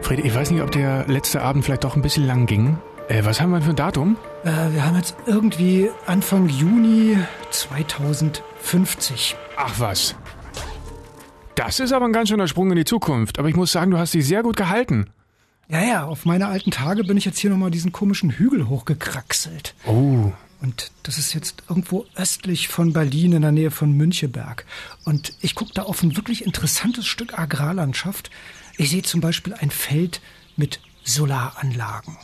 Fred, ich weiß nicht, ob der letzte Abend vielleicht doch ein bisschen lang ging. Äh, was haben wir für ein Datum? Äh, wir haben jetzt irgendwie Anfang Juni 2050. Ach was. Das ist aber ein ganz schöner Sprung in die Zukunft. Aber ich muss sagen, du hast dich sehr gut gehalten. Ja, ja, auf meine alten Tage bin ich jetzt hier nochmal diesen komischen Hügel hochgekraxelt. Oh. Und das ist jetzt irgendwo östlich von Berlin in der Nähe von Müncheberg. Und ich gucke da auf ein wirklich interessantes Stück Agrarlandschaft. Ich sehe zum Beispiel ein Feld mit Solaranlagen.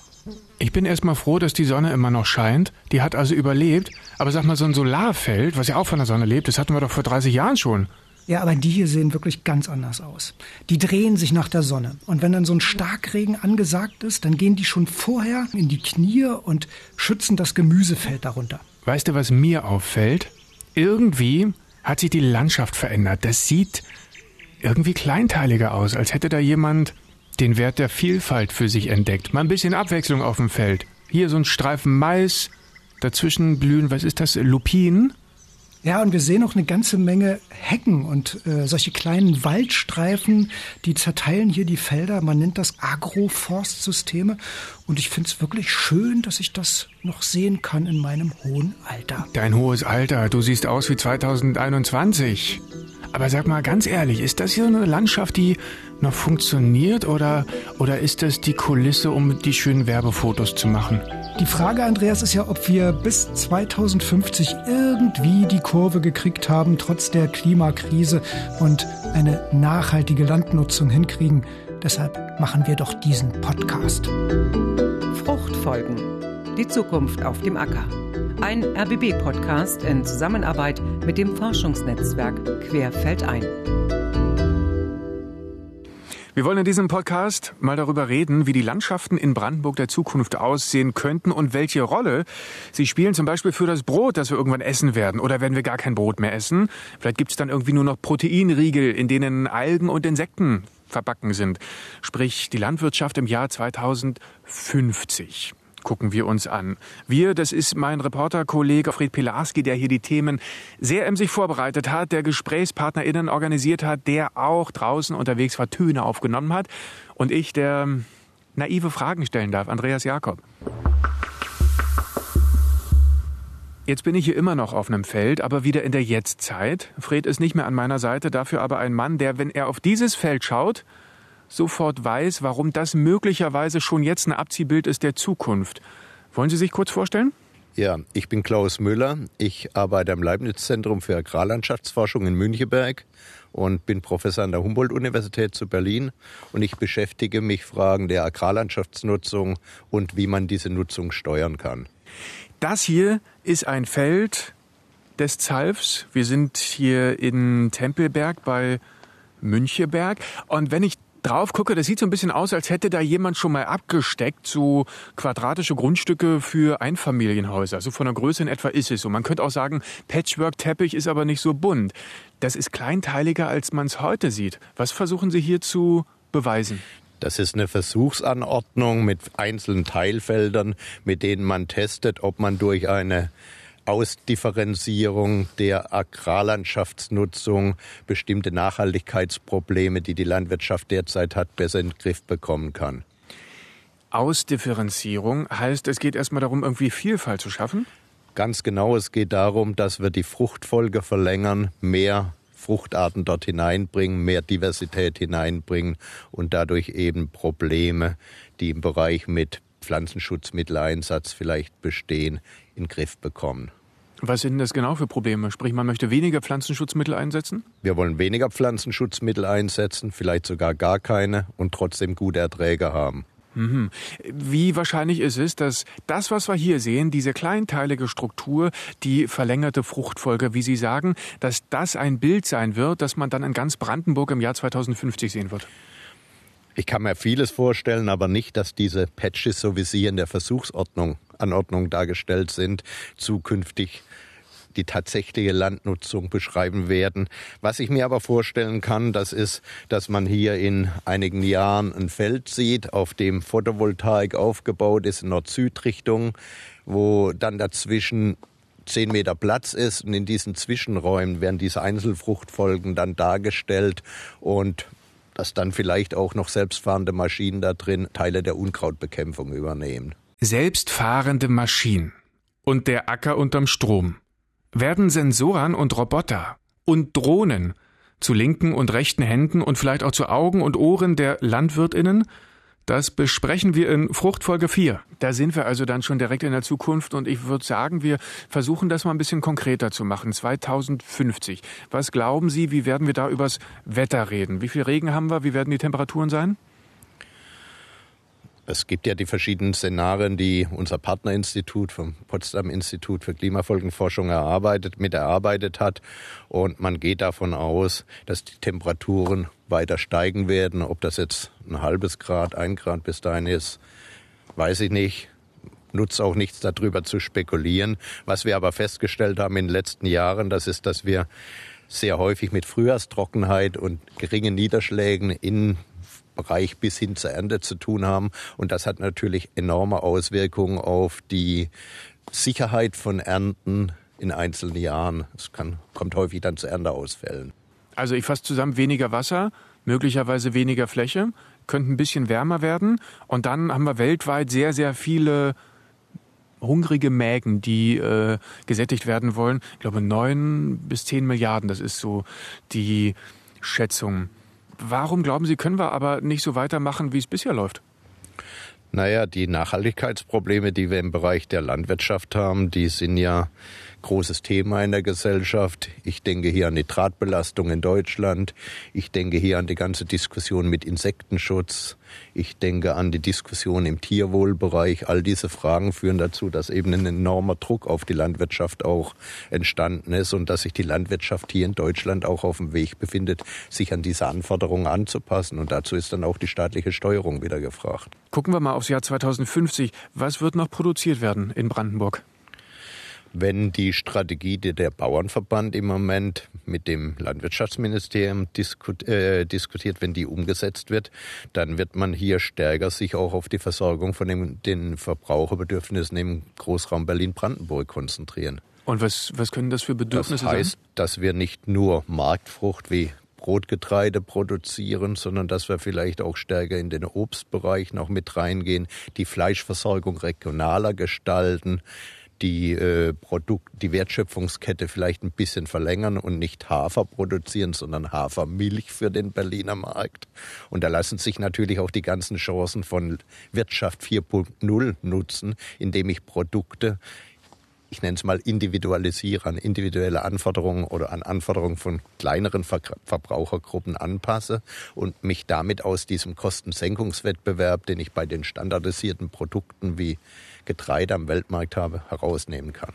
Ich bin erstmal froh, dass die Sonne immer noch scheint. Die hat also überlebt. Aber sag mal, so ein Solarfeld, was ja auch von der Sonne lebt, das hatten wir doch vor 30 Jahren schon. Ja, aber die hier sehen wirklich ganz anders aus. Die drehen sich nach der Sonne. Und wenn dann so ein Starkregen angesagt ist, dann gehen die schon vorher in die Knie und schützen das Gemüsefeld darunter. Weißt du, was mir auffällt? Irgendwie hat sich die Landschaft verändert. Das sieht irgendwie kleinteiliger aus, als hätte da jemand den Wert der Vielfalt für sich entdeckt. Mal ein bisschen Abwechslung auf dem Feld. Hier so ein Streifen Mais, dazwischen blühen, was ist das, Lupinen? Ja, und wir sehen auch eine ganze Menge Hecken und äh, solche kleinen Waldstreifen, die zerteilen hier die Felder. Man nennt das Agroforstsysteme. Und ich finde es wirklich schön, dass ich das noch sehen kann in meinem hohen Alter. Dein hohes Alter, du siehst aus wie 2021. Aber sag mal ganz ehrlich, ist das hier eine Landschaft, die noch funktioniert oder, oder ist das die Kulisse, um die schönen Werbefotos zu machen? Die Frage, Andreas, ist ja, ob wir bis 2050 irgendwie die Kurve gekriegt haben, trotz der Klimakrise und eine nachhaltige Landnutzung hinkriegen. Deshalb machen wir doch diesen Podcast. Fruchtfolgen. Die Zukunft auf dem Acker. Ein RBB-Podcast in Zusammenarbeit mit dem Forschungsnetzwerk Querfeldein. Wir wollen in diesem Podcast mal darüber reden, wie die Landschaften in Brandenburg der Zukunft aussehen könnten und welche Rolle sie spielen, zum Beispiel für das Brot, das wir irgendwann essen werden. Oder werden wir gar kein Brot mehr essen? Vielleicht gibt es dann irgendwie nur noch Proteinriegel, in denen Algen und Insekten verbacken sind. Sprich, die Landwirtschaft im Jahr 2050 gucken wir uns an. Wir, das ist mein Reporterkollege Fred Pilarski, der hier die Themen sehr emsig vorbereitet hat, der GesprächspartnerInnen organisiert hat, der auch draußen unterwegs war, Töne aufgenommen hat. Und ich, der naive Fragen stellen darf, Andreas Jakob. Jetzt bin ich hier immer noch auf einem Feld, aber wieder in der Jetztzeit. Fred ist nicht mehr an meiner Seite, dafür aber ein Mann, der, wenn er auf dieses Feld schaut, sofort weiß, warum das möglicherweise schon jetzt ein Abziehbild ist der Zukunft. Wollen Sie sich kurz vorstellen? Ja, ich bin Klaus Müller. Ich arbeite am Leibniz-Zentrum für Agrarlandschaftsforschung in Müncheberg und bin Professor an der Humboldt-Universität zu Berlin. Und ich beschäftige mich Fragen der Agrarlandschaftsnutzung und wie man diese Nutzung steuern kann. Das hier ist ein Feld des Zalfs. Wir sind hier in Tempelberg bei Müncheberg. Und wenn ich drauf gucke, das sieht so ein bisschen aus, als hätte da jemand schon mal abgesteckt, so quadratische Grundstücke für Einfamilienhäuser. So von der Größe in etwa ist es so. Man könnte auch sagen, Patchwork-Teppich ist aber nicht so bunt. Das ist kleinteiliger, als man es heute sieht. Was versuchen Sie hier zu beweisen? Das ist eine Versuchsanordnung mit einzelnen Teilfeldern, mit denen man testet, ob man durch eine Ausdifferenzierung der Agrarlandschaftsnutzung bestimmte Nachhaltigkeitsprobleme, die die Landwirtschaft derzeit hat, besser in den Griff bekommen kann. Ausdifferenzierung heißt, es geht erstmal darum, irgendwie Vielfalt zu schaffen? Ganz genau, es geht darum, dass wir die Fruchtfolge verlängern, mehr Fruchtarten dort hineinbringen, mehr Diversität hineinbringen und dadurch eben Probleme, die im Bereich mit Pflanzenschutzmitteleinsatz vielleicht bestehen, in den Griff bekommen. Was sind das genau für Probleme? Sprich, man möchte weniger Pflanzenschutzmittel einsetzen? Wir wollen weniger Pflanzenschutzmittel einsetzen, vielleicht sogar gar keine und trotzdem gute Erträge haben. Mhm. Wie wahrscheinlich ist es, dass das, was wir hier sehen, diese kleinteilige Struktur, die verlängerte Fruchtfolge, wie Sie sagen, dass das ein Bild sein wird, das man dann in ganz Brandenburg im Jahr 2050 sehen wird? Ich kann mir vieles vorstellen, aber nicht, dass diese Patches, so wie sie in der Versuchsordnung Anordnung dargestellt sind, zukünftig die tatsächliche Landnutzung beschreiben werden. Was ich mir aber vorstellen kann, das ist, dass man hier in einigen Jahren ein Feld sieht, auf dem Photovoltaik aufgebaut ist in Nord-Süd-Richtung, wo dann dazwischen zehn Meter Platz ist und in diesen Zwischenräumen werden diese Einzelfruchtfolgen dann dargestellt und dass dann vielleicht auch noch selbstfahrende Maschinen da drin Teile der Unkrautbekämpfung übernehmen. Selbstfahrende Maschinen und der Acker unterm Strom. Werden Sensoren und Roboter und Drohnen zu linken und rechten Händen und vielleicht auch zu Augen und Ohren der Landwirtinnen? Das besprechen wir in Fruchtfolge 4. Da sind wir also dann schon direkt in der Zukunft und ich würde sagen, wir versuchen das mal ein bisschen konkreter zu machen. 2050. Was glauben Sie, wie werden wir da übers Wetter reden? Wie viel Regen haben wir? Wie werden die Temperaturen sein? Es gibt ja die verschiedenen Szenarien, die unser Partnerinstitut vom Potsdam Institut für Klimafolgenforschung erarbeitet, mit erarbeitet hat. Und man geht davon aus, dass die Temperaturen weiter steigen werden. Ob das jetzt ein halbes Grad, ein Grad bis dahin ist, weiß ich nicht. Nutzt auch nichts darüber zu spekulieren. Was wir aber festgestellt haben in den letzten Jahren, das ist, dass wir sehr häufig mit Frühjahrstrockenheit und geringen Niederschlägen in Bereich bis hin zur Ernte zu tun haben. Und das hat natürlich enorme Auswirkungen auf die Sicherheit von Ernten in einzelnen Jahren. Es kann, kommt häufig dann zu Ernteausfällen. Also ich fasse zusammen, weniger Wasser, möglicherweise weniger Fläche, könnte ein bisschen wärmer werden. Und dann haben wir weltweit sehr, sehr viele hungrige Mägen, die äh, gesättigt werden wollen. Ich glaube, neun bis zehn Milliarden, das ist so die Schätzung. Warum glauben Sie, können wir aber nicht so weitermachen, wie es bisher läuft? Naja, die Nachhaltigkeitsprobleme, die wir im Bereich der Landwirtschaft haben, die sind ja großes Thema in der Gesellschaft. Ich denke hier an Nitratbelastung in Deutschland. Ich denke hier an die ganze Diskussion mit Insektenschutz. Ich denke an die Diskussion im Tierwohlbereich. All diese Fragen führen dazu, dass eben ein enormer Druck auf die Landwirtschaft auch entstanden ist und dass sich die Landwirtschaft hier in Deutschland auch auf dem Weg befindet, sich an diese Anforderungen anzupassen. Und dazu ist dann auch die staatliche Steuerung wieder gefragt. Gucken wir mal aufs Jahr 2050. Was wird noch produziert werden in Brandenburg? Wenn die Strategie, die der Bauernverband im Moment mit dem Landwirtschaftsministerium diskut, äh, diskutiert, wenn die umgesetzt wird, dann wird man hier stärker sich auch auf die Versorgung von dem, den Verbraucherbedürfnissen im Großraum Berlin-Brandenburg konzentrieren. Und was, was können das für Bedürfnisse sein? Das heißt, sein? dass wir nicht nur Marktfrucht wie Brotgetreide produzieren, sondern dass wir vielleicht auch stärker in den Obstbereich noch mit reingehen, die Fleischversorgung regionaler gestalten, die äh, Produkt, die Wertschöpfungskette vielleicht ein bisschen verlängern und nicht Hafer produzieren, sondern Hafermilch für den Berliner Markt. Und da lassen sich natürlich auch die ganzen Chancen von Wirtschaft 4.0 nutzen, indem ich Produkte ich nenne es mal individualisiere, an individuelle Anforderungen oder an Anforderungen von kleineren Ver Verbrauchergruppen anpasse und mich damit aus diesem Kostensenkungswettbewerb, den ich bei den standardisierten Produkten wie Getreide am Weltmarkt habe, herausnehmen kann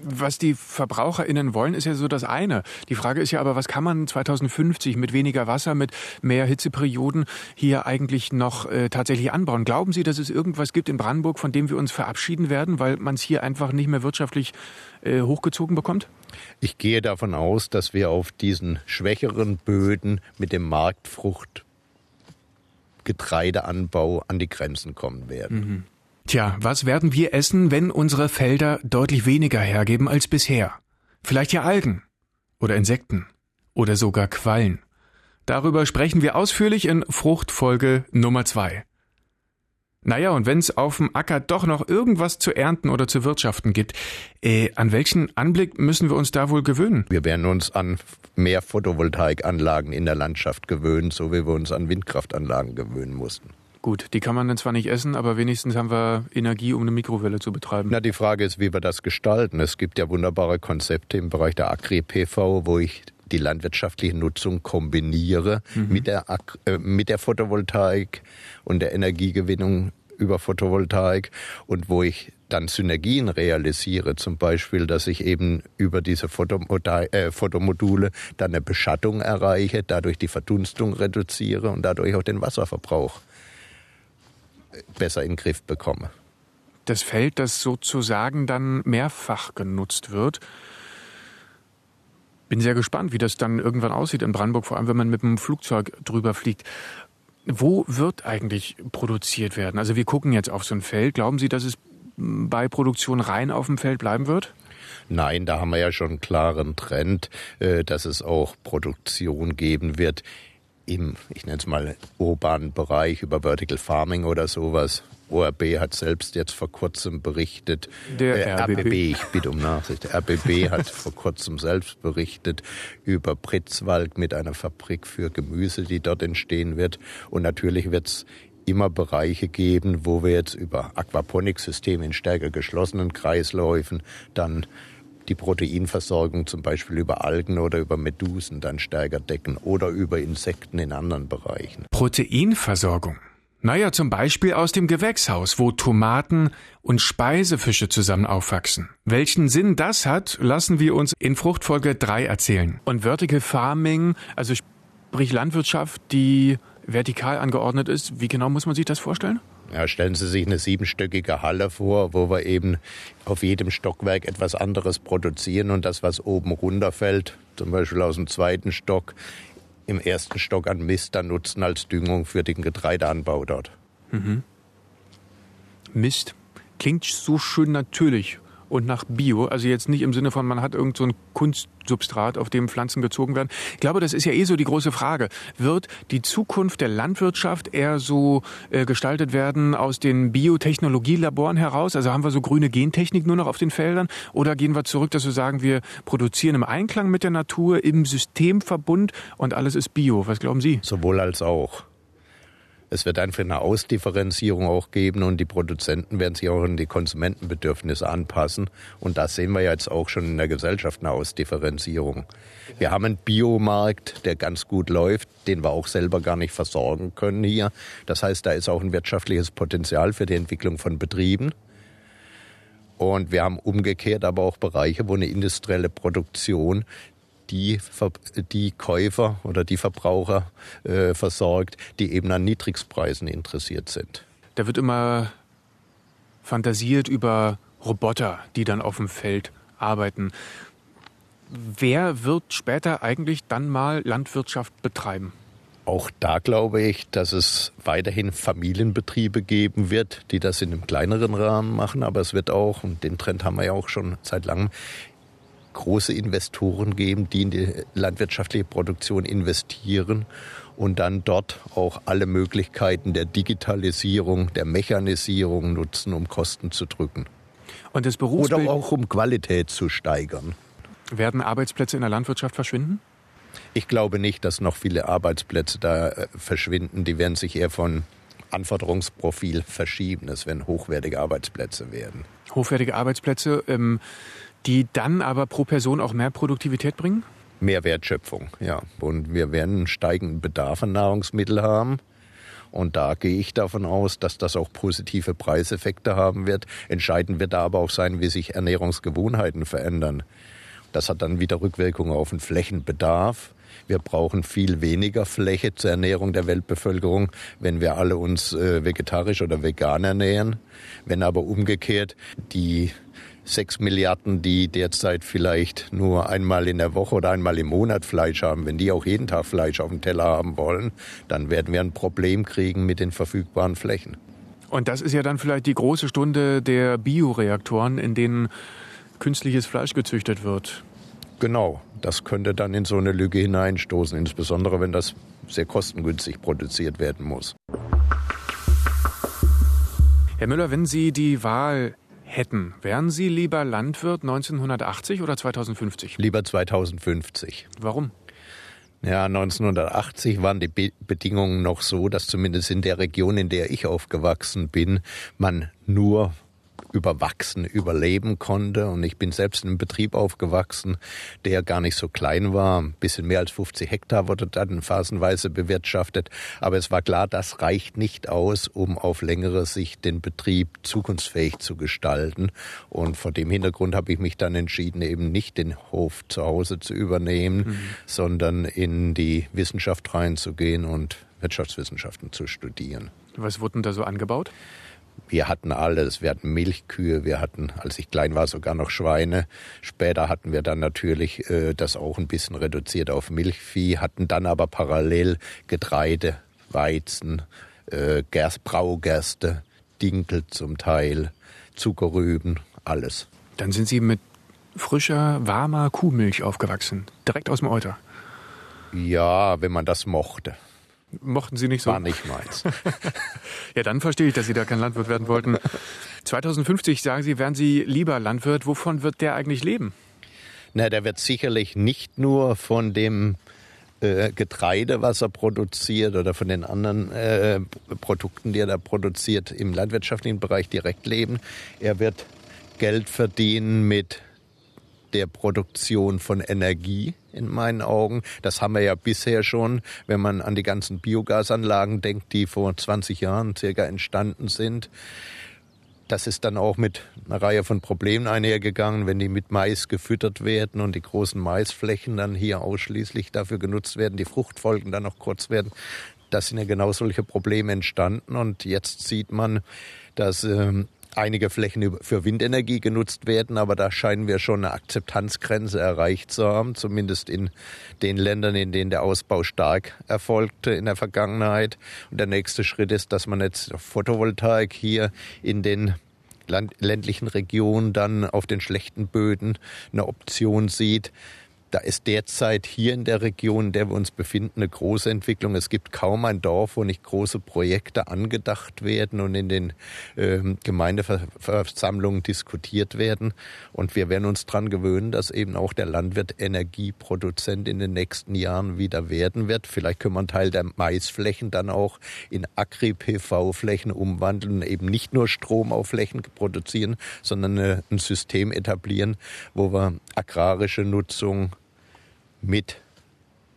was die VerbraucherInnen wollen, ist ja so das eine. Die Frage ist ja aber, was kann man 2050 mit weniger Wasser, mit mehr Hitzeperioden hier eigentlich noch äh, tatsächlich anbauen? Glauben Sie, dass es irgendwas gibt in Brandenburg, von dem wir uns verabschieden werden, weil man es hier einfach nicht mehr wirtschaftlich äh, hochgezogen bekommt? Ich gehe davon aus, dass wir auf diesen schwächeren Böden mit dem Marktfruchtgetreideanbau an die Grenzen kommen werden. Mhm. Tja, was werden wir essen, wenn unsere Felder deutlich weniger hergeben als bisher? Vielleicht ja Algen oder Insekten oder sogar Quallen. Darüber sprechen wir ausführlich in Fruchtfolge Nummer zwei. Naja, und wenn es auf dem Acker doch noch irgendwas zu ernten oder zu wirtschaften gibt, äh, an welchen Anblick müssen wir uns da wohl gewöhnen? Wir werden uns an mehr Photovoltaikanlagen in der Landschaft gewöhnen, so wie wir uns an Windkraftanlagen gewöhnen mussten. Gut, die kann man dann zwar nicht essen, aber wenigstens haben wir Energie, um eine Mikrowelle zu betreiben. Na, die Frage ist, wie wir das gestalten. Es gibt ja wunderbare Konzepte im Bereich der Agri-PV, wo ich die landwirtschaftliche Nutzung kombiniere mhm. mit, der, äh, mit der Photovoltaik und der Energiegewinnung über Photovoltaik und wo ich dann Synergien realisiere, zum Beispiel, dass ich eben über diese äh, Fotomodule dann eine Beschattung erreiche, dadurch die Verdunstung reduziere und dadurch auch den Wasserverbrauch besser in den Griff bekomme. Das Feld, das sozusagen dann mehrfach genutzt wird. Bin sehr gespannt, wie das dann irgendwann aussieht in Brandenburg, vor allem wenn man mit dem Flugzeug drüber fliegt. Wo wird eigentlich produziert werden? Also wir gucken jetzt auf so ein Feld. Glauben Sie, dass es bei Produktion rein auf dem Feld bleiben wird? Nein, da haben wir ja schon einen klaren Trend, äh, dass es auch Produktion geben wird im, ich nenne es mal, urbanen Bereich über Vertical Farming oder sowas. ORB hat selbst jetzt vor kurzem berichtet, Der äh, RBB. RBB, ich bitte um Nachsicht, der RBB hat vor kurzem selbst berichtet über Pritzwalk mit einer Fabrik für Gemüse, die dort entstehen wird. Und natürlich wird es immer Bereiche geben, wo wir jetzt über Aquaponiksysteme in stärker geschlossenen Kreisläufen dann die Proteinversorgung zum Beispiel über Algen oder über Medusen dann stärker decken oder über Insekten in anderen Bereichen. Proteinversorgung. Naja, zum Beispiel aus dem Gewächshaus, wo Tomaten und Speisefische zusammen aufwachsen. Welchen Sinn das hat, lassen wir uns in Fruchtfolge 3 erzählen. Und Vertical Farming, also sprich Landwirtschaft, die vertikal angeordnet ist, wie genau muss man sich das vorstellen? Ja, stellen Sie sich eine siebenstöckige Halle vor, wo wir eben auf jedem Stockwerk etwas anderes produzieren und das, was oben runterfällt, zum Beispiel aus dem zweiten Stock, im ersten Stock an Mist dann nutzen als Düngung für den Getreideanbau dort. Mist. Klingt so schön natürlich und nach Bio. Also jetzt nicht im Sinne von, man hat irgend so ein Kunstsubstrat, auf dem Pflanzen gezogen werden. Ich glaube, das ist ja eh so die große Frage. Wird die Zukunft der Landwirtschaft eher so äh, gestaltet werden aus den Biotechnologielaboren heraus? Also haben wir so grüne Gentechnik nur noch auf den Feldern? Oder gehen wir zurück, dass wir sagen, wir produzieren im Einklang mit der Natur, im Systemverbund und alles ist Bio? Was glauben Sie? Sowohl als auch. Es wird einfach eine Ausdifferenzierung auch geben und die Produzenten werden sich auch an die Konsumentenbedürfnisse anpassen. Und da sehen wir jetzt auch schon in der Gesellschaft eine Ausdifferenzierung. Wir haben einen Biomarkt, der ganz gut läuft, den wir auch selber gar nicht versorgen können hier. Das heißt, da ist auch ein wirtschaftliches Potenzial für die Entwicklung von Betrieben. Und wir haben umgekehrt aber auch Bereiche, wo eine industrielle Produktion die, die Käufer oder die Verbraucher äh, versorgt, die eben an Niedrigpreisen interessiert sind. Da wird immer fantasiert über Roboter, die dann auf dem Feld arbeiten. Wer wird später eigentlich dann mal Landwirtschaft betreiben? Auch da glaube ich, dass es weiterhin Familienbetriebe geben wird, die das in einem kleineren Rahmen machen. Aber es wird auch, und den Trend haben wir ja auch schon seit langem, große Investoren geben, die in die landwirtschaftliche Produktion investieren und dann dort auch alle Möglichkeiten der Digitalisierung, der Mechanisierung nutzen, um Kosten zu drücken. Und das Oder Berufsbild auch um Qualität zu steigern. werden Arbeitsplätze in der Landwirtschaft verschwinden? Ich glaube nicht, dass noch viele Arbeitsplätze da äh, verschwinden. Die werden sich eher von Anforderungsprofil verschieben. Es werden hochwertige Arbeitsplätze werden. Hochwertige Arbeitsplätze, ähm, die dann aber pro Person auch mehr Produktivität bringen? Mehr Wertschöpfung, ja. Und wir werden einen steigenden Bedarf an Nahrungsmitteln haben. Und da gehe ich davon aus, dass das auch positive Preiseffekte haben wird. Entscheidend wird da aber auch sein, wie sich Ernährungsgewohnheiten verändern. Das hat dann wieder Rückwirkungen auf den Flächenbedarf. Wir brauchen viel weniger Fläche zur Ernährung der Weltbevölkerung, wenn wir alle uns äh, vegetarisch oder vegan ernähren. Wenn aber umgekehrt die sechs Milliarden, die derzeit vielleicht nur einmal in der Woche oder einmal im Monat Fleisch haben, wenn die auch jeden Tag Fleisch auf dem Teller haben wollen, dann werden wir ein Problem kriegen mit den verfügbaren Flächen. Und das ist ja dann vielleicht die große Stunde der Bioreaktoren, in denen künstliches Fleisch gezüchtet wird. Genau, das könnte dann in so eine Lücke hineinstoßen, insbesondere wenn das sehr kostengünstig produziert werden muss. Herr Müller, wenn Sie die Wahl hätten, wären Sie lieber Landwirt 1980 oder 2050? Lieber 2050. Warum? Ja, 1980 waren die Be Bedingungen noch so, dass zumindest in der Region, in der ich aufgewachsen bin, man nur überwachsen überleben konnte. Und ich bin selbst in einem Betrieb aufgewachsen, der gar nicht so klein war. Ein bisschen mehr als 50 Hektar wurde dann phasenweise bewirtschaftet. Aber es war klar, das reicht nicht aus, um auf längere Sicht den Betrieb zukunftsfähig zu gestalten. Und vor dem Hintergrund habe ich mich dann entschieden, eben nicht den Hof zu Hause zu übernehmen, mhm. sondern in die Wissenschaft reinzugehen und Wirtschaftswissenschaften zu studieren. Was wurde denn da so angebaut? Wir hatten alles. Wir hatten Milchkühe, wir hatten, als ich klein war, sogar noch Schweine. Später hatten wir dann natürlich äh, das auch ein bisschen reduziert auf Milchvieh, hatten dann aber parallel Getreide, Weizen, äh, Gerst, Braugerste, Dinkel zum Teil, Zuckerrüben, alles. Dann sind Sie mit frischer, warmer Kuhmilch aufgewachsen, direkt aus dem Euter. Ja, wenn man das mochte. Mochten Sie nicht so? War nicht meins. ja, dann verstehe ich, dass Sie da kein Landwirt werden wollten. 2050, sagen Sie, werden Sie lieber Landwirt. Wovon wird der eigentlich leben? Na, der wird sicherlich nicht nur von dem äh, Getreide, was er produziert oder von den anderen äh, Produkten, die er da produziert, im landwirtschaftlichen Bereich direkt leben. Er wird Geld verdienen mit der Produktion von Energie in meinen Augen. Das haben wir ja bisher schon, wenn man an die ganzen Biogasanlagen denkt, die vor 20 Jahren circa entstanden sind. Das ist dann auch mit einer Reihe von Problemen einhergegangen, wenn die mit Mais gefüttert werden und die großen Maisflächen dann hier ausschließlich dafür genutzt werden, die Fruchtfolgen dann noch kurz werden. Das sind ja genau solche Probleme entstanden und jetzt sieht man, dass ähm, einige Flächen für Windenergie genutzt werden, aber da scheinen wir schon eine Akzeptanzgrenze erreicht zu haben, zumindest in den Ländern, in denen der Ausbau stark erfolgte in der Vergangenheit. Und der nächste Schritt ist, dass man jetzt Photovoltaik hier in den ländlichen Regionen dann auf den schlechten Böden eine Option sieht. Da ist derzeit hier in der Region, in der wir uns befinden, eine große Entwicklung. Es gibt kaum ein Dorf, wo nicht große Projekte angedacht werden und in den äh, Gemeindeversammlungen diskutiert werden. Und wir werden uns daran gewöhnen, dass eben auch der Landwirt Energieproduzent in den nächsten Jahren wieder werden wird. Vielleicht können wir einen Teil der Maisflächen dann auch in Agri-PV-Flächen umwandeln, eben nicht nur Strom auf Flächen produzieren, sondern äh, ein System etablieren, wo wir agrarische Nutzung mit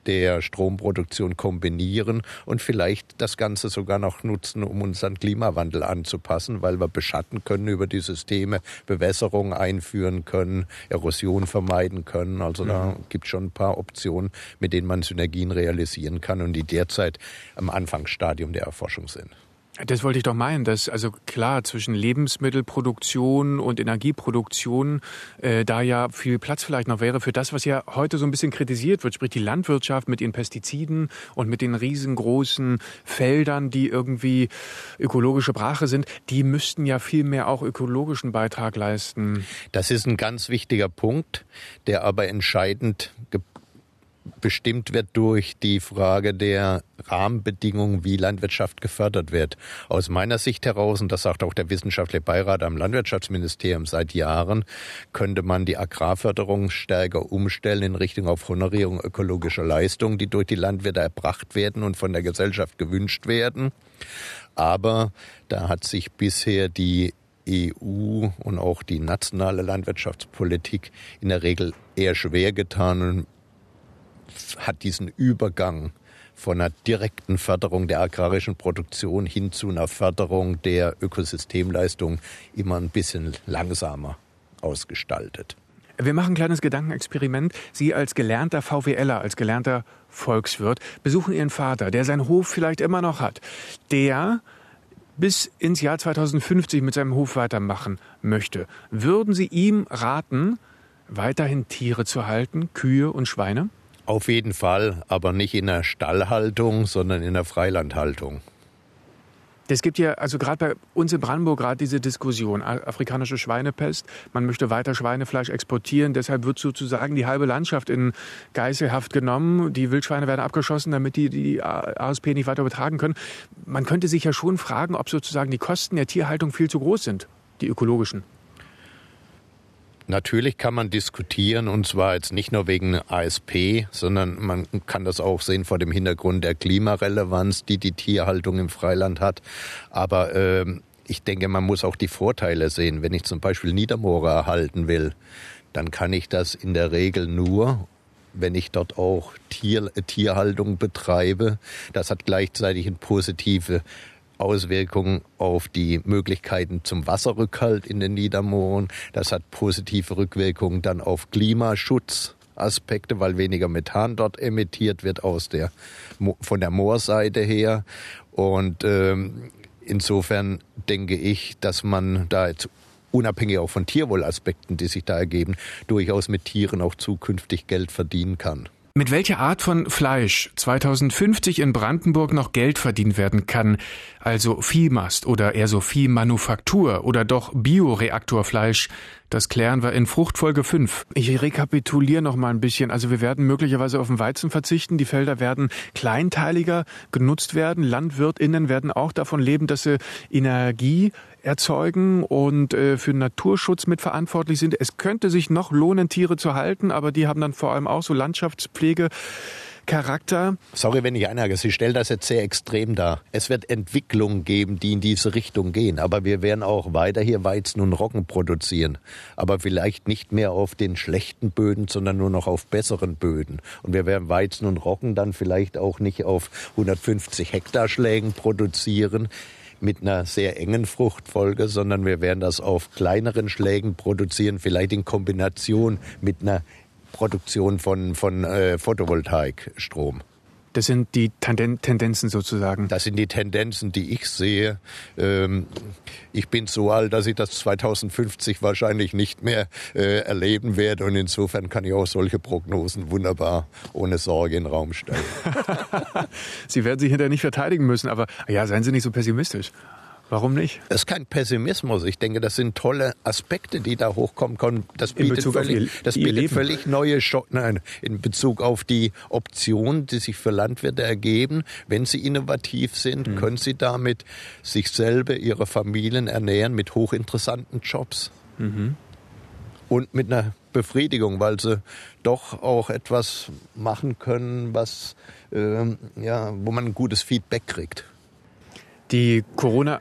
der Stromproduktion kombinieren und vielleicht das Ganze sogar noch nutzen, um unseren Klimawandel anzupassen, weil wir beschatten können über die Systeme, Bewässerung einführen können, Erosion vermeiden können. Also da mhm. gibt es schon ein paar Optionen, mit denen man Synergien realisieren kann und die derzeit am Anfangsstadium der Erforschung sind. Das wollte ich doch meinen, dass also klar zwischen Lebensmittelproduktion und Energieproduktion äh, da ja viel Platz vielleicht noch wäre für das, was ja heute so ein bisschen kritisiert wird, sprich die Landwirtschaft mit ihren Pestiziden und mit den riesengroßen Feldern, die irgendwie ökologische Brache sind, die müssten ja viel mehr auch ökologischen Beitrag leisten. Das ist ein ganz wichtiger Punkt, der aber entscheidend bestimmt wird durch die Frage der Rahmenbedingungen, wie Landwirtschaft gefördert wird. Aus meiner Sicht heraus, und das sagt auch der wissenschaftliche Beirat am Landwirtschaftsministerium seit Jahren, könnte man die Agrarförderung stärker umstellen in Richtung auf Honorierung ökologischer Leistungen, die durch die Landwirte erbracht werden und von der Gesellschaft gewünscht werden. Aber da hat sich bisher die EU und auch die nationale Landwirtschaftspolitik in der Regel eher schwer getan und hat diesen Übergang von einer direkten Förderung der agrarischen Produktion hin zu einer Förderung der Ökosystemleistung immer ein bisschen langsamer ausgestaltet. Wir machen ein kleines Gedankenexperiment. Sie als gelernter VWLer, als gelernter Volkswirt, besuchen Ihren Vater, der seinen Hof vielleicht immer noch hat, der bis ins Jahr 2050 mit seinem Hof weitermachen möchte. Würden Sie ihm raten, weiterhin Tiere zu halten, Kühe und Schweine? Auf jeden Fall, aber nicht in der Stallhaltung, sondern in der Freilandhaltung. Es gibt ja also gerade bei uns in Brandenburg gerade diese Diskussion, afrikanische Schweinepest, man möchte weiter Schweinefleisch exportieren, deshalb wird sozusagen die halbe Landschaft in Geiselhaft genommen, die Wildschweine werden abgeschossen, damit die die ASP nicht weiter übertragen können. Man könnte sich ja schon fragen, ob sozusagen die Kosten der Tierhaltung viel zu groß sind, die ökologischen. Natürlich kann man diskutieren und zwar jetzt nicht nur wegen ASP, sondern man kann das auch sehen vor dem Hintergrund der Klimarelevanz, die die Tierhaltung im Freiland hat. Aber äh, ich denke, man muss auch die Vorteile sehen. Wenn ich zum Beispiel Niedermoore erhalten will, dann kann ich das in der Regel nur, wenn ich dort auch Tier, Tierhaltung betreibe. Das hat gleichzeitig eine positive Auswirkungen auf die Möglichkeiten zum Wasserrückhalt in den Niedermooren. Das hat positive Rückwirkungen dann auf Klimaschutzaspekte, weil weniger Methan dort emittiert wird aus der, von der Moorseite her. Und ähm, insofern denke ich, dass man da jetzt unabhängig auch von Tierwohlaspekten, die sich da ergeben, durchaus mit Tieren auch zukünftig Geld verdienen kann. Mit welcher Art von Fleisch 2050 in Brandenburg noch Geld verdient werden kann, also Viehmast oder eher so Viehmanufaktur oder doch Bioreaktorfleisch, Das klären wir in Fruchtfolge 5. Ich rekapituliere noch mal ein bisschen. Also wir werden möglicherweise auf den Weizen verzichten. Die Felder werden kleinteiliger genutzt werden. LandwirtInnen werden auch davon leben, dass sie Energie erzeugen und äh, für Naturschutz mitverantwortlich sind. Es könnte sich noch lohnen, Tiere zu halten, aber die haben dann vor allem auch so Landschaftspflege. Charakter. Sorry, wenn ich einhage, Sie stellen das jetzt sehr extrem dar. Es wird Entwicklungen geben, die in diese Richtung gehen, aber wir werden auch weiter hier Weizen und Roggen produzieren. Aber vielleicht nicht mehr auf den schlechten Böden, sondern nur noch auf besseren Böden. Und wir werden Weizen und Roggen dann vielleicht auch nicht auf 150 Hektar Schlägen produzieren mit einer sehr engen Fruchtfolge, sondern wir werden das auf kleineren Schlägen produzieren, vielleicht in Kombination mit einer Produktion von, von äh, Photovoltaikstrom. Das sind die Tendenzen sozusagen. Das sind die Tendenzen, die ich sehe. Ähm, ich bin so alt, dass ich das 2050 wahrscheinlich nicht mehr äh, erleben werde. Und insofern kann ich auch solche Prognosen wunderbar ohne Sorge in den Raum stellen. Sie werden sich hinterher nicht verteidigen müssen, aber ja, seien Sie nicht so pessimistisch. Warum nicht? Das ist kein Pessimismus. Ich denke, das sind tolle Aspekte, die da hochkommen können. Das bietet, völlig, ihr, das bietet völlig neue Sch Nein, in Bezug auf die Optionen, die sich für Landwirte ergeben. Wenn sie innovativ sind, mhm. können sie damit sich selber, ihre Familien ernähren mit hochinteressanten Jobs. Mhm. Und mit einer Befriedigung, weil sie doch auch etwas machen können, was, äh, ja, wo man ein gutes Feedback kriegt. Die Corona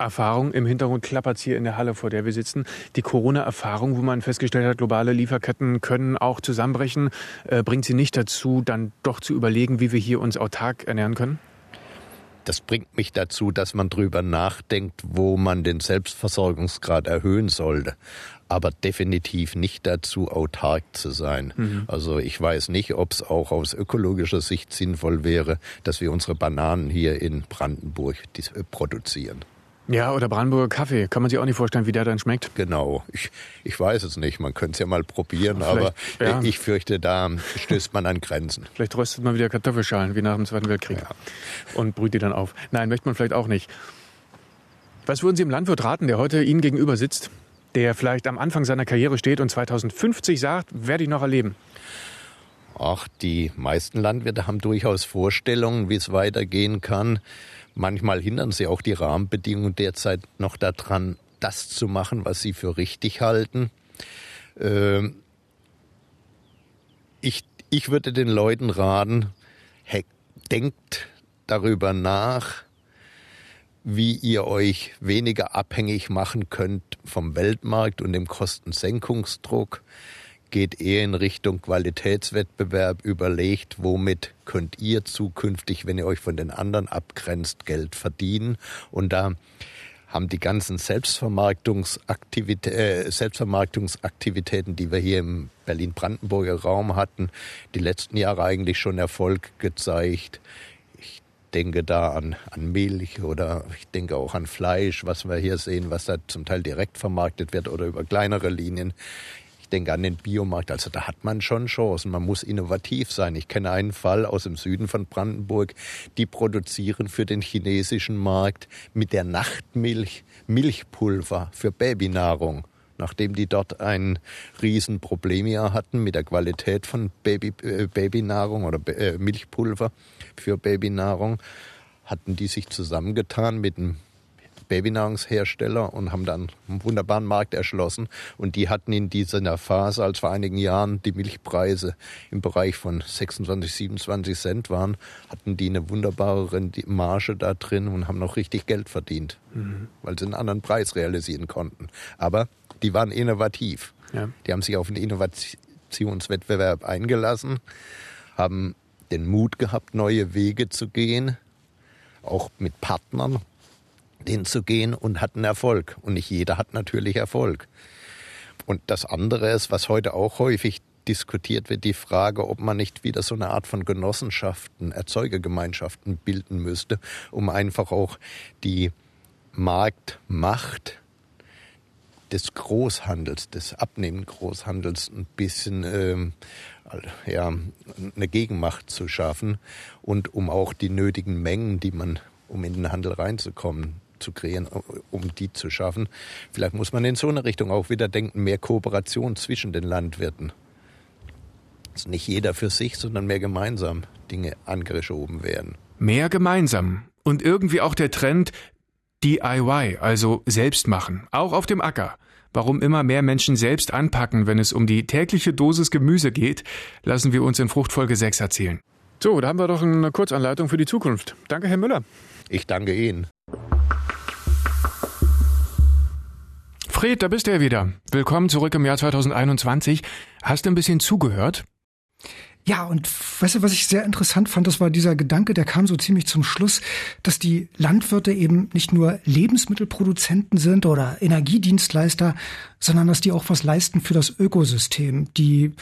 Erfahrung. Im Hintergrund klappert hier in der Halle, vor der wir sitzen. Die Corona-Erfahrung, wo man festgestellt hat, globale Lieferketten können auch zusammenbrechen, äh, bringt sie nicht dazu, dann doch zu überlegen, wie wir hier uns autark ernähren können? Das bringt mich dazu, dass man darüber nachdenkt, wo man den Selbstversorgungsgrad erhöhen sollte. Aber definitiv nicht dazu, autark zu sein. Mhm. Also ich weiß nicht, ob es auch aus ökologischer Sicht sinnvoll wäre, dass wir unsere Bananen hier in Brandenburg äh, produzieren. Ja, oder Brandenburger Kaffee. Kann man sich auch nicht vorstellen, wie der dann schmeckt. Genau. Ich, ich weiß es nicht. Man könnte es ja mal probieren, aber ja. ich fürchte, da stößt man an Grenzen. Vielleicht röstet man wieder Kartoffelschalen, wie nach dem Zweiten Weltkrieg. Ja. Und brüht die dann auf. Nein, möchte man vielleicht auch nicht. Was würden Sie im Landwirt raten, der heute Ihnen gegenüber sitzt, der vielleicht am Anfang seiner Karriere steht und 2050 sagt, werde ich noch erleben? Ach, die meisten Landwirte haben durchaus Vorstellungen, wie es weitergehen kann. Manchmal hindern sie auch die Rahmenbedingungen derzeit noch daran, das zu machen, was sie für richtig halten. Ähm, ich, ich würde den Leuten raten, denkt darüber nach, wie ihr euch weniger abhängig machen könnt vom Weltmarkt und dem Kostensenkungsdruck geht eher in Richtung Qualitätswettbewerb, überlegt, womit könnt ihr zukünftig, wenn ihr euch von den anderen abgrenzt, Geld verdienen. Und da haben die ganzen Selbstvermarktungsaktivitä äh, Selbstvermarktungsaktivitäten, die wir hier im Berlin-Brandenburger Raum hatten, die letzten Jahre eigentlich schon Erfolg gezeigt. Ich denke da an, an Milch oder ich denke auch an Fleisch, was wir hier sehen, was da zum Teil direkt vermarktet wird oder über kleinere Linien denke an den Biomarkt. Also da hat man schon Chancen. Man muss innovativ sein. Ich kenne einen Fall aus dem Süden von Brandenburg. Die produzieren für den chinesischen Markt mit der Nachtmilch Milchpulver für Babynahrung nachdem die dort ein Riesenproblem ja hatten mit der Qualität von Baby, äh, Babynahrung oder äh, Milchpulver für Babynahrung, hatten die sich zusammengetan mit einem Babynahrungshersteller und haben dann einen wunderbaren Markt erschlossen. Und die hatten in dieser Phase, als vor einigen Jahren die Milchpreise im Bereich von 26, 27 Cent waren, hatten die eine wunderbare Marge da drin und haben noch richtig Geld verdient, mhm. weil sie einen anderen Preis realisieren konnten. Aber die waren innovativ. Ja. Die haben sich auf einen Innovationswettbewerb eingelassen, haben den Mut gehabt, neue Wege zu gehen, auch mit Partnern, den zu gehen und hatten Erfolg. Und nicht jeder hat natürlich Erfolg. Und das andere ist, was heute auch häufig diskutiert wird, die Frage, ob man nicht wieder so eine Art von Genossenschaften, Erzeugergemeinschaften bilden müsste, um einfach auch die Marktmacht des Großhandels, des abnehmenden Großhandels ein bisschen ähm, ja, eine Gegenmacht zu schaffen und um auch die nötigen Mengen, die man, um in den Handel reinzukommen, zu kreieren, um die zu schaffen. Vielleicht muss man in so eine Richtung auch wieder denken, mehr Kooperation zwischen den Landwirten. Dass nicht jeder für sich, sondern mehr gemeinsam Dinge angeschoben werden. Mehr gemeinsam. Und irgendwie auch der Trend DIY, also selbst machen, auch auf dem Acker. Warum immer mehr Menschen selbst anpacken, wenn es um die tägliche Dosis Gemüse geht, lassen wir uns in Fruchtfolge 6 erzählen. So, da haben wir doch eine Kurzanleitung für die Zukunft. Danke, Herr Müller. Ich danke Ihnen. Fred, da bist du ja wieder. Willkommen zurück im Jahr 2021. Hast du ein bisschen zugehört? Ja, und weißt du, was ich sehr interessant fand, das war dieser Gedanke, der kam so ziemlich zum Schluss, dass die Landwirte eben nicht nur Lebensmittelproduzenten sind oder Energiedienstleister, sondern dass die auch was leisten für das Ökosystem. Die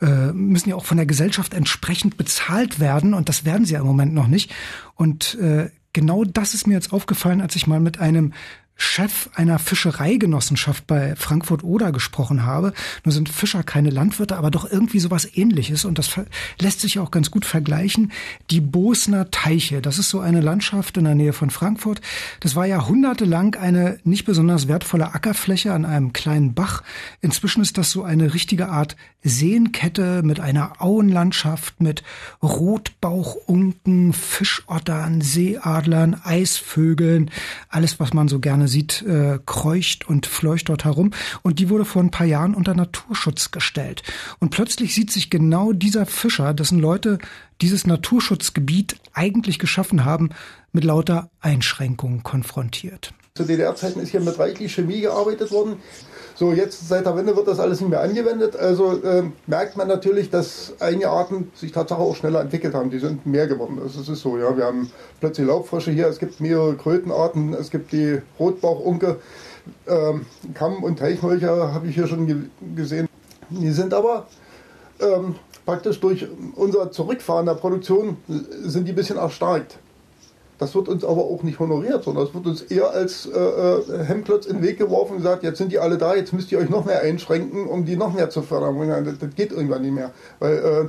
äh, müssen ja auch von der Gesellschaft entsprechend bezahlt werden und das werden sie ja im Moment noch nicht. Und äh, genau das ist mir jetzt aufgefallen, als ich mal mit einem Chef einer Fischereigenossenschaft bei Frankfurt Oder gesprochen habe. Nur sind Fischer keine Landwirte, aber doch irgendwie sowas ähnliches. Und das lässt sich auch ganz gut vergleichen. Die Bosner Teiche, das ist so eine Landschaft in der Nähe von Frankfurt. Das war jahrhundertelang eine nicht besonders wertvolle Ackerfläche an einem kleinen Bach. Inzwischen ist das so eine richtige Art Seenkette mit einer Auenlandschaft, mit Rotbauchunken, Fischottern, Seeadlern, Eisvögeln, alles, was man so gerne sieht, äh, kreucht und fleucht dort herum. Und die wurde vor ein paar Jahren unter Naturschutz gestellt. Und plötzlich sieht sich genau dieser Fischer, dessen Leute dieses Naturschutzgebiet eigentlich geschaffen haben, mit lauter Einschränkungen konfrontiert. Zu DDR-Zeiten ist hier mit reichlich Chemie gearbeitet worden. So, jetzt seit der Wende wird das alles nicht mehr angewendet. Also äh, merkt man natürlich, dass einige Arten sich tatsächlich auch schneller entwickelt haben. Die sind mehr geworden. Also es ist so, ja. Wir haben plötzlich Laubfrösche hier, es gibt mehrere Krötenarten, es gibt die Rotbauchunke, ähm, Kamm- und Teichmolcher habe ich hier schon ge gesehen. Die sind aber ähm, praktisch durch unser Zurückfahren der Produktion sind die ein bisschen erstarkt. Das wird uns aber auch nicht honoriert, sondern es wird uns eher als äh, äh, Hemmklotz in den Weg geworfen und gesagt, jetzt sind die alle da, jetzt müsst ihr euch noch mehr einschränken, um die noch mehr zu fördern. Das, das geht irgendwann nicht mehr. Weil äh,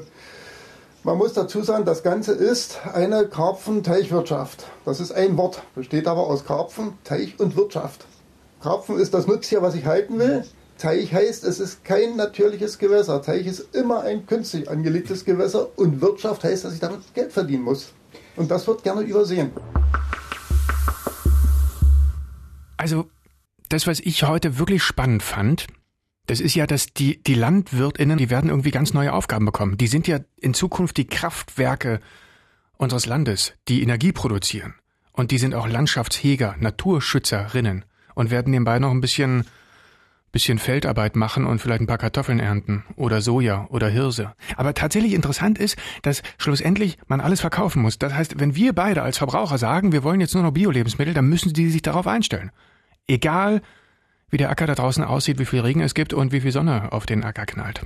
man muss dazu sagen, das Ganze ist eine Karpfenteichwirtschaft. Das ist ein Wort, besteht aber aus Karpfen, Teich und Wirtschaft. Karpfen ist das Nutztier, was ich halten will. Teich heißt, es ist kein natürliches Gewässer. Teich ist immer ein künstlich angelegtes Gewässer und Wirtschaft heißt, dass ich damit Geld verdienen muss. Und das wird gerne übersehen. Also, das, was ich heute wirklich spannend fand, das ist ja, dass die, die LandwirtInnen, die werden irgendwie ganz neue Aufgaben bekommen. Die sind ja in Zukunft die Kraftwerke unseres Landes, die Energie produzieren. Und die sind auch Landschaftshäger, Naturschützerinnen und werden nebenbei noch ein bisschen bisschen Feldarbeit machen und vielleicht ein paar Kartoffeln ernten oder Soja oder Hirse. Aber tatsächlich interessant ist, dass schlussendlich man alles verkaufen muss. Das heißt, wenn wir beide als Verbraucher sagen, wir wollen jetzt nur noch Bio-Lebensmittel, dann müssen die sich darauf einstellen. Egal, wie der Acker da draußen aussieht, wie viel Regen es gibt und wie viel Sonne auf den Acker knallt.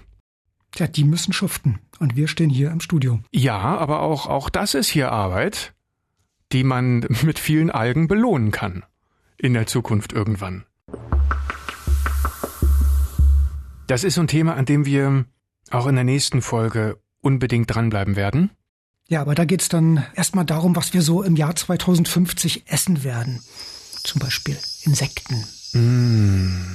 Tja, die müssen schuften. Und wir stehen hier im Studio. Ja, aber auch, auch das ist hier Arbeit, die man mit vielen Algen belohnen kann. In der Zukunft irgendwann. Das ist so ein Thema, an dem wir auch in der nächsten Folge unbedingt dranbleiben werden. Ja, aber da geht's dann erstmal darum, was wir so im Jahr 2050 essen werden. Zum Beispiel Insekten. Mmh.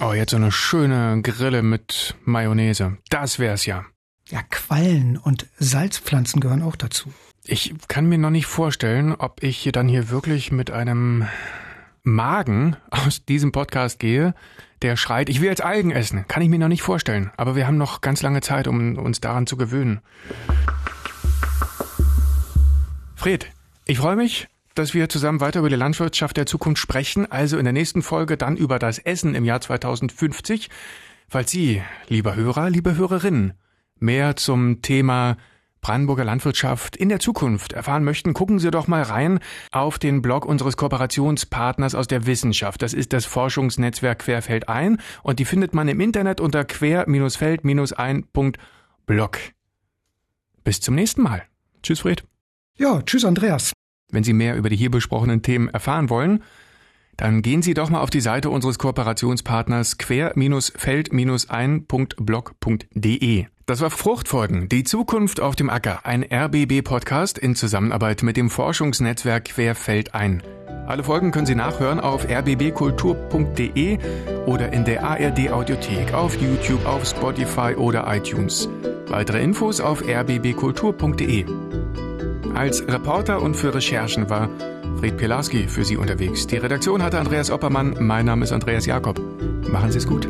Oh, jetzt so eine schöne Grille mit Mayonnaise. Das wär's ja. Ja, Quallen und Salzpflanzen gehören auch dazu. Ich kann mir noch nicht vorstellen, ob ich dann hier wirklich mit einem Magen aus diesem Podcast gehe, der schreit, ich will jetzt Algen essen. Kann ich mir noch nicht vorstellen. Aber wir haben noch ganz lange Zeit, um uns daran zu gewöhnen. Fred, ich freue mich, dass wir zusammen weiter über die Landwirtschaft der Zukunft sprechen, also in der nächsten Folge dann über das Essen im Jahr 2050. Falls Sie, lieber Hörer, liebe Hörerinnen, mehr zum Thema Brandenburger Landwirtschaft in der Zukunft erfahren möchten, gucken Sie doch mal rein auf den Blog unseres Kooperationspartners aus der Wissenschaft. Das ist das Forschungsnetzwerk Querfeld ein und die findet man im Internet unter quer-feld-ein.blog. Bis zum nächsten Mal. Tschüss, Fred. Ja, tschüss, Andreas. Wenn Sie mehr über die hier besprochenen Themen erfahren wollen, dann gehen Sie doch mal auf die Seite unseres Kooperationspartners quer-feld-ein.blog.de. Das war Fruchtfolgen, die Zukunft auf dem Acker, ein RBB-Podcast in Zusammenarbeit mit dem Forschungsnetzwerk Querfeld ein. Alle Folgen können Sie nachhören auf rbbkultur.de oder in der ARD Audiothek, auf YouTube, auf Spotify oder iTunes. Weitere Infos auf rbbkultur.de. Als Reporter und für Recherchen war Fred Pilarski für Sie unterwegs. Die Redaktion hatte Andreas Oppermann. Mein Name ist Andreas Jakob. Machen Sie es gut.